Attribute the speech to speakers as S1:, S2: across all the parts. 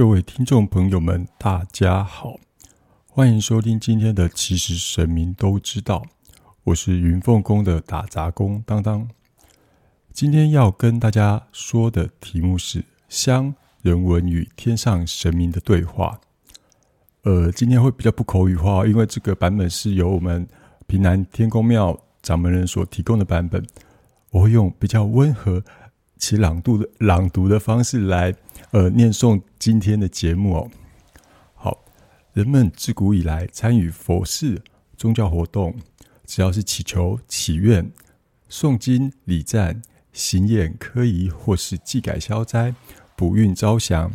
S1: 各位听众朋友们，大家好，欢迎收听今天的《其实神明都知道》，我是云凤宫的打杂工当当。今天要跟大家说的题目是香人文与天上神明的对话。呃，今天会比较不口语化，因为这个版本是由我们平南天宫庙掌门人所提供的版本，我会用比较温和其朗读的朗读的方式来。呃，念诵今天的节目哦。好，人们自古以来参与佛事宗教活动，只要是祈求祈愿、诵经礼赞、行演科仪，或是祭改消灾、补运招祥，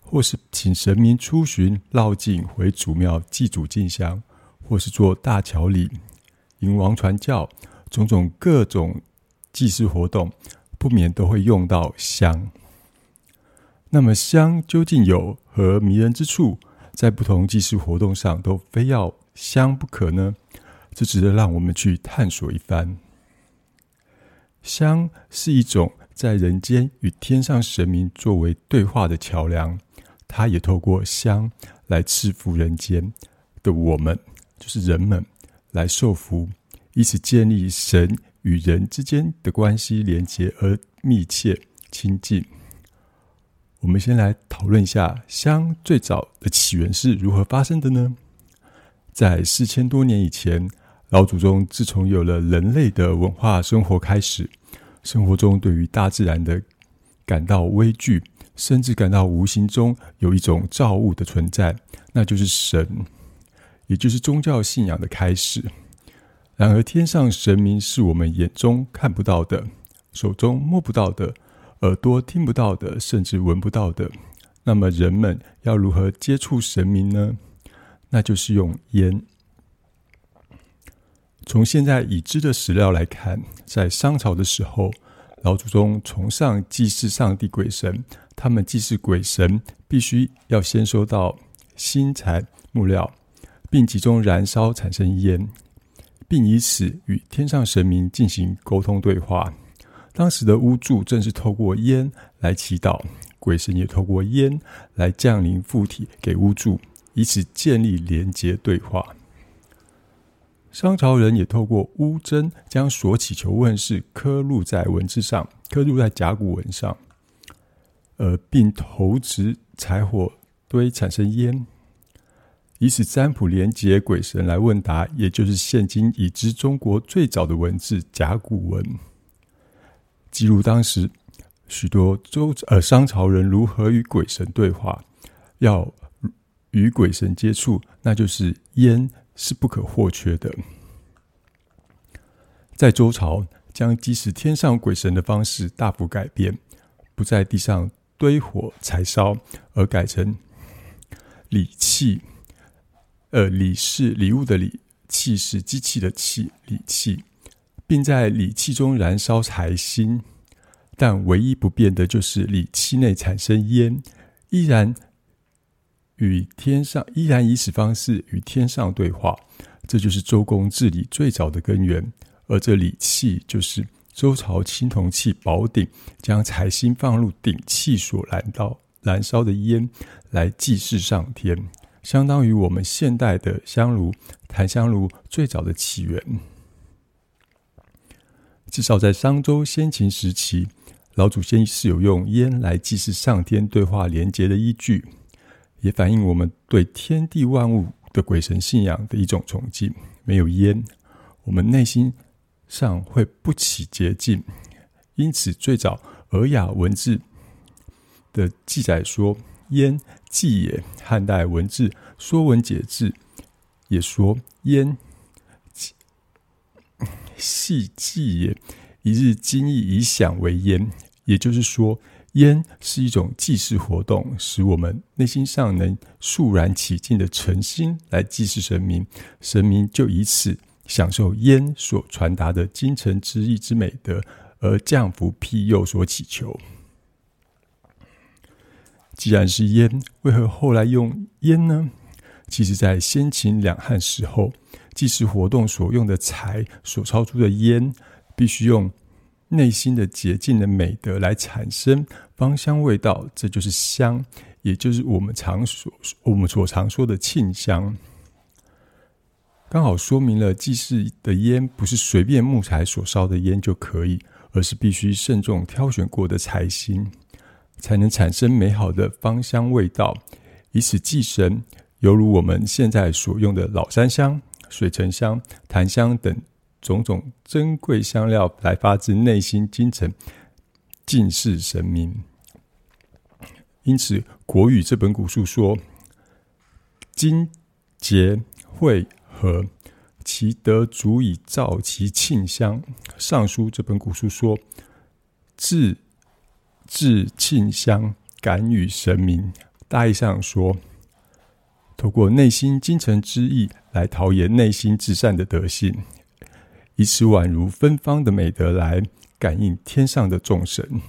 S1: 或是请神明出巡绕境回祖庙祭祖进香，或是做大桥礼、迎王传教，种种各种祭祀活动，不免都会用到香。那么香究竟有何迷人之处？在不同祭祀活动上都非要香不可呢？这值得让我们去探索一番。香是一种在人间与天上神明作为对话的桥梁，它也透过香来赐福人间的我们，就是人们来受福，以此建立神与人之间的关系连接而密切亲近。我们先来讨论一下香最早的起源是如何发生的呢？在四千多年以前，老祖宗自从有了人类的文化生活开始，生活中对于大自然的感到畏惧，甚至感到无形中有一种造物的存在，那就是神，也就是宗教信仰的开始。然而，天上神明是我们眼中看不到的，手中摸不到的。耳朵听不到的，甚至闻不到的，那么人们要如何接触神明呢？那就是用烟。从现在已知的史料来看，在商朝的时候，老祖宗崇尚祭祀上帝鬼神，他们祭祀鬼神必须要先收到新材木料，并集中燃烧产生烟，并以此与天上神明进行沟通对话。当时的巫祝正是透过烟来祈祷，鬼神也透过烟来降临附体给巫祝，以此建立连接对话。商朝人也透过巫针将所祈求问事刻录在文字上，刻录在甲骨文上，呃，并投掷柴火堆产生烟，以此占卜连接鬼神来问答，也就是现今已知中国最早的文字甲骨文。记录当时许多周呃商朝人如何与鬼神对话，要与鬼神接触，那就是烟是不可或缺的。在周朝，将祭祀天上鬼神的方式大幅改变，不在地上堆火柴烧，而改成礼器。呃，礼是礼物的礼，器是机器的器，礼器。并在礼器中燃烧柴薪，但唯一不变的就是礼器内产生烟，依然与天上依然以此方式与天上对话。这就是周公治理最早的根源。而这礼器就是周朝青铜器宝鼎，将柴薪放入鼎器所燃到燃烧的烟来祭祀上天，相当于我们现代的香炉、檀香炉最早的起源。至少在商周先秦时期，老祖先是有用烟来祭祀上天对话连结的依据，也反映我们对天地万物的鬼神信仰的一种崇敬。没有烟，我们内心上会不起洁净。因此，最早尔雅文字的记载说：“烟祭也。”汉代文字《说文解字》也说：“烟。”系祭也，一日精意以享为烟。也就是说，烟是一种祭祀活动，使我们内心上能肃然起敬的诚心来祭祀神明，神明就以此享受烟所传达的精诚之意之美德，而降福庇佑所祈求。既然是烟，为何后来用烟呢？其实，在先秦两汉时候。祭祀活动所用的柴所烧出的烟，必须用内心的洁净的美德来产生芳香味道，这就是香。也就是我们常所我们所常说的沁香。刚好说明了祭祀的烟不是随便木材所烧的烟就可以，而是必须慎重挑选过的柴薪，才能产生美好的芳香味道，以此祭神。犹如我们现在所用的老山香、水沉香、檀香等种种珍贵香料，来发自内心精诚敬事神明。因此，《国语》这本古书说：“金节会和其德足以造其庆香。”《尚书》这本古书说：“自致庆香，感与神明。”大意上说。透过内心精诚之意来陶冶内心至善的德性，以此宛如芬芳的美德来感应天上的众神。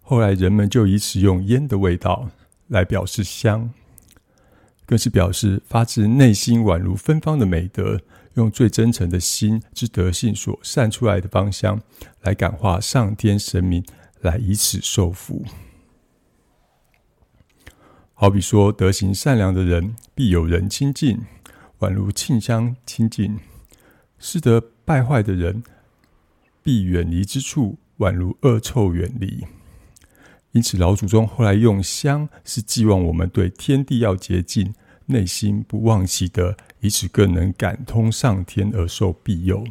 S1: 后来人们就以此用烟的味道来表示香，更是表示发自内心宛如芬芳的美德，用最真诚的心之德性所散出来的芳香，来感化上天神明，来以此受福。好比说，德行善良的人必有人亲近，宛如沁香亲近；失德败坏的人必远离之处，宛如恶臭远离。因此，老祖宗后来用香，是寄望我们对天地要洁净，内心不忘其德，以此更能感通上天而受庇佑。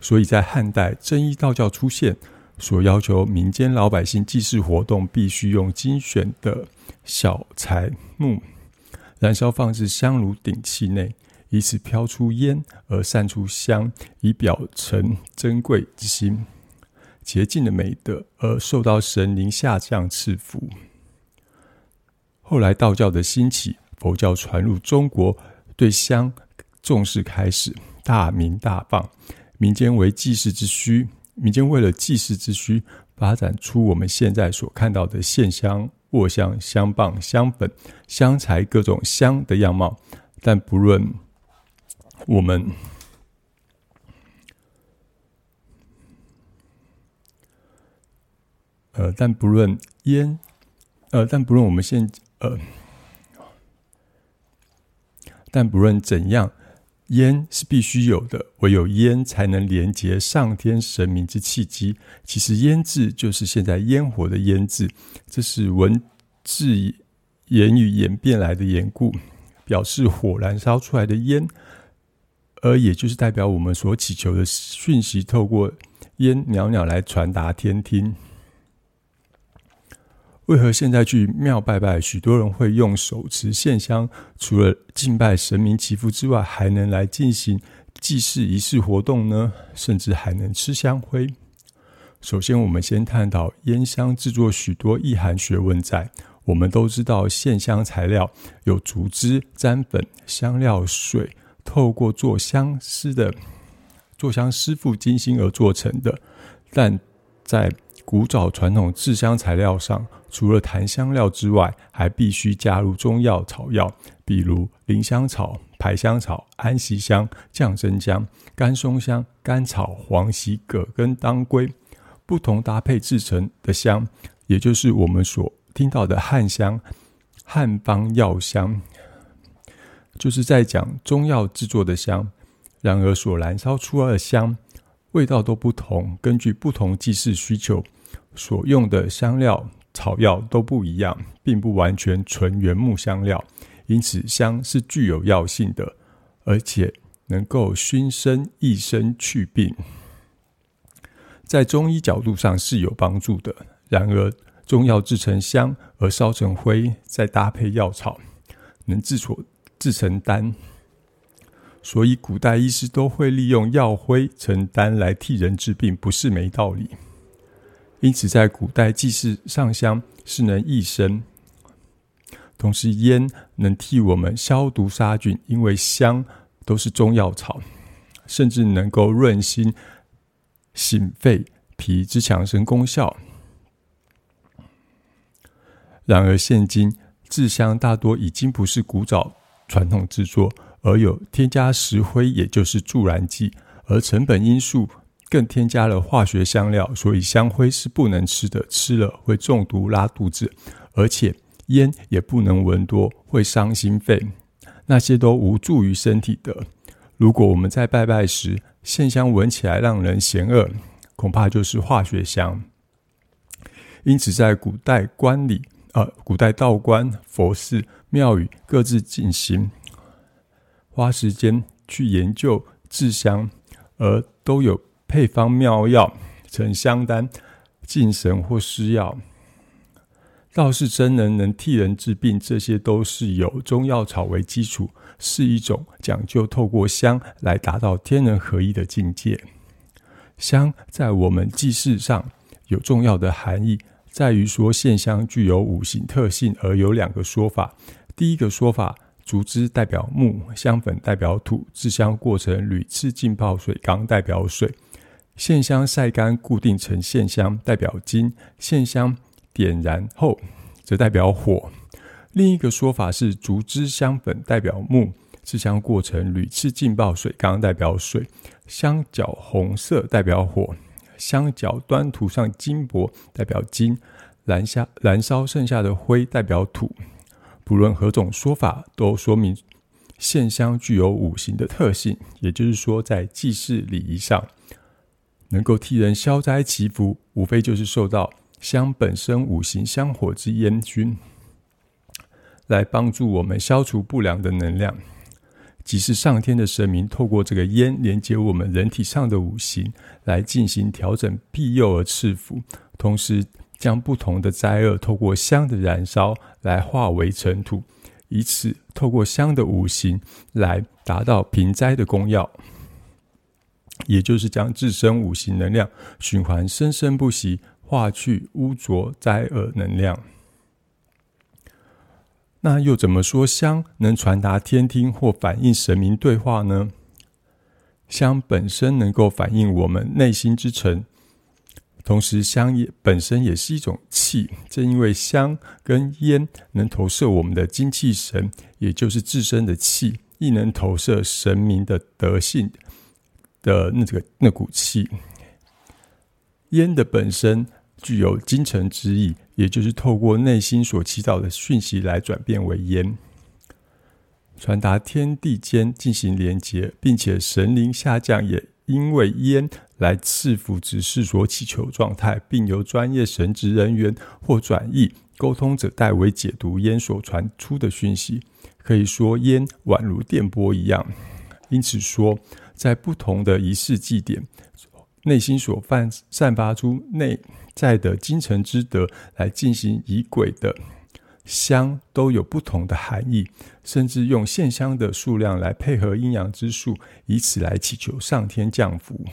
S1: 所以在汉代，真一道教出现。所要求民间老百姓祭祀活动，必须用精选的小柴木燃烧，放置香炉鼎器内，以此飘出烟而散出香，以表诚珍贵之心、洁净的美德，而受到神灵下降赐福。后来道教的兴起，佛教传入中国，对香重视开始，大名大放，民间为祭祀之需。民间为了祭祀之需，发展出我们现在所看到的线香、卧香、香棒、香粉、香材各种香的样貌。但不论我们，呃，但不论烟，呃，但不论我们现，呃，但不论怎样。烟是必须有的，唯有烟才能连接上天神明之契机。其实“烟”字就是现在烟火的“烟”字，这是文字言语演变来的缘故，表示火燃烧出来的烟，而也就是代表我们所祈求的讯息，透过烟袅袅来传达天听。为何现在去庙拜拜，许多人会用手持线香，除了敬拜神明祈福之外，还能来进行祭祀仪式活动呢？甚至还能吃香灰。首先，我们先探讨烟香制作许多意涵学问在。我们都知道，线香材料有竹枝、粘粉、香料、水，透过做香师的做香师傅精心而做成的。但在古早传统制香材料上，除了檀香料之外，还必须加入中药草药，比如林香草、排香草、安息香、降真香、干松香、甘草、黄芪、葛根、当归，不同搭配制成的香，也就是我们所听到的汉香、汉方药香，就是在讲中药制作的香。然而，所燃烧出来的香味道都不同，根据不同祭祀需求。所用的香料、草药都不一样，并不完全纯原木香料，因此香是具有药性的，而且能够熏身、益身、去病，在中医角度上是有帮助的。然而，中药制成香而烧成灰，再搭配药草，能制作制成丹，所以古代医师都会利用药灰成丹来替人治病，不是没道理。因此，在古代祭祀上香是能益生，同时烟能替我们消毒杀菌，因为香都是中药草，甚至能够润心、醒肺、脾之强身功效。然而，现今制香大多已经不是古早传统制作，而有添加石灰，也就是助燃剂，而成本因素更添加了化学香料，所以香灰是不能吃的，吃了会中毒拉肚子，而且烟也不能闻多，会伤心肺，那些都无助于身体的。如果我们在拜拜时线香闻起来让人嫌恶，恐怕就是化学香。因此，在古代观里，呃，古代道观、佛寺、庙宇各自进行，花时间去研究制香，而都有配方妙药，成香丹、敬神或施药。道士真人能替人治病，这些都是有中药草为基础，是一种讲究透过香来达到天人合一的境界。香在我们祭祀上有重要的含义。在于说线香具有五行特性，而有两个说法。第一个说法，竹枝代表木，香粉代表土，制香过程屡次浸泡水缸代表水，线香晒干固定成线香代表金，线香点燃后则代表火。另一个说法是竹枝香粉代表木，制香过程屡次浸泡水缸代表水，香角红色代表火。香角端涂上金箔，代表金；燃下燃烧剩下的灰，代表土。不论何种说法，都说明线香具有五行的特性。也就是说，在祭祀礼仪上，能够替人消灾祈福，无非就是受到香本身五行香火之烟熏，来帮助我们消除不良的能量。即是上天的神明，透过这个烟连接我们人体上的五行，来进行调整、庇佑而赐福，同时将不同的灾厄透过香的燃烧来化为尘土，以此透过香的五行来达到平灾的功效，也就是将自身五行能量循环生生不息，化去污浊灾厄能量。那又怎么说香能传达天听或反映神明对话呢？香本身能够反映我们内心之诚，同时香也本身也是一种气。正因为香跟烟能投射我们的精气神，也就是自身的气，亦能投射神明的德性的那这个那股气。烟的本身具有精诚之意。也就是透过内心所祈祷的讯息来转变为烟，传达天地间进行连接，并且神灵下降也因为烟来赐福指示所祈求状态，并由专业神职人员或转译沟通者代为解读烟所传出的讯息。可以说烟宛如电波一样，因此说在不同的仪式祭典，内心所泛散发出内。在的精诚之德来进行仪轨的香都有不同的含义，甚至用线香的数量来配合阴阳之术，以此来祈求上天降福。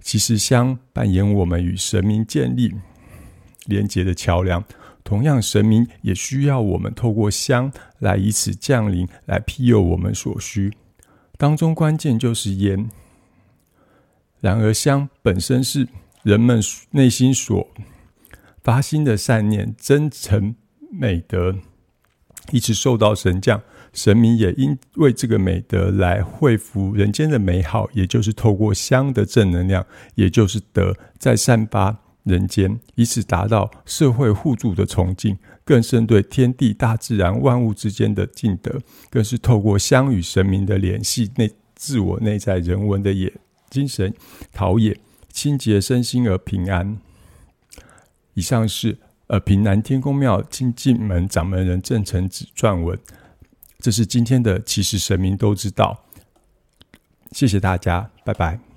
S1: 其实香扮演我们与神明建立连接的桥梁，同样神明也需要我们透过香来以此降临，来庇佑我们所需。当中关键就是烟，然而香本身是。人们内心所发心的善念、真诚美德，一直受到神降，神明也因为这个美德来惠福人间的美好，也就是透过香的正能量，也就是德，在散发人间，以此达到社会互助的崇敬，更深对天地大自然万物之间的敬德，更是透过香与神明的联系，内自我内在人文的也精神陶冶。清洁身心而平安。以上是呃平南天宫庙清净门掌门人郑成子撰文。这是今天的，其实神明都知道。谢谢大家，拜拜。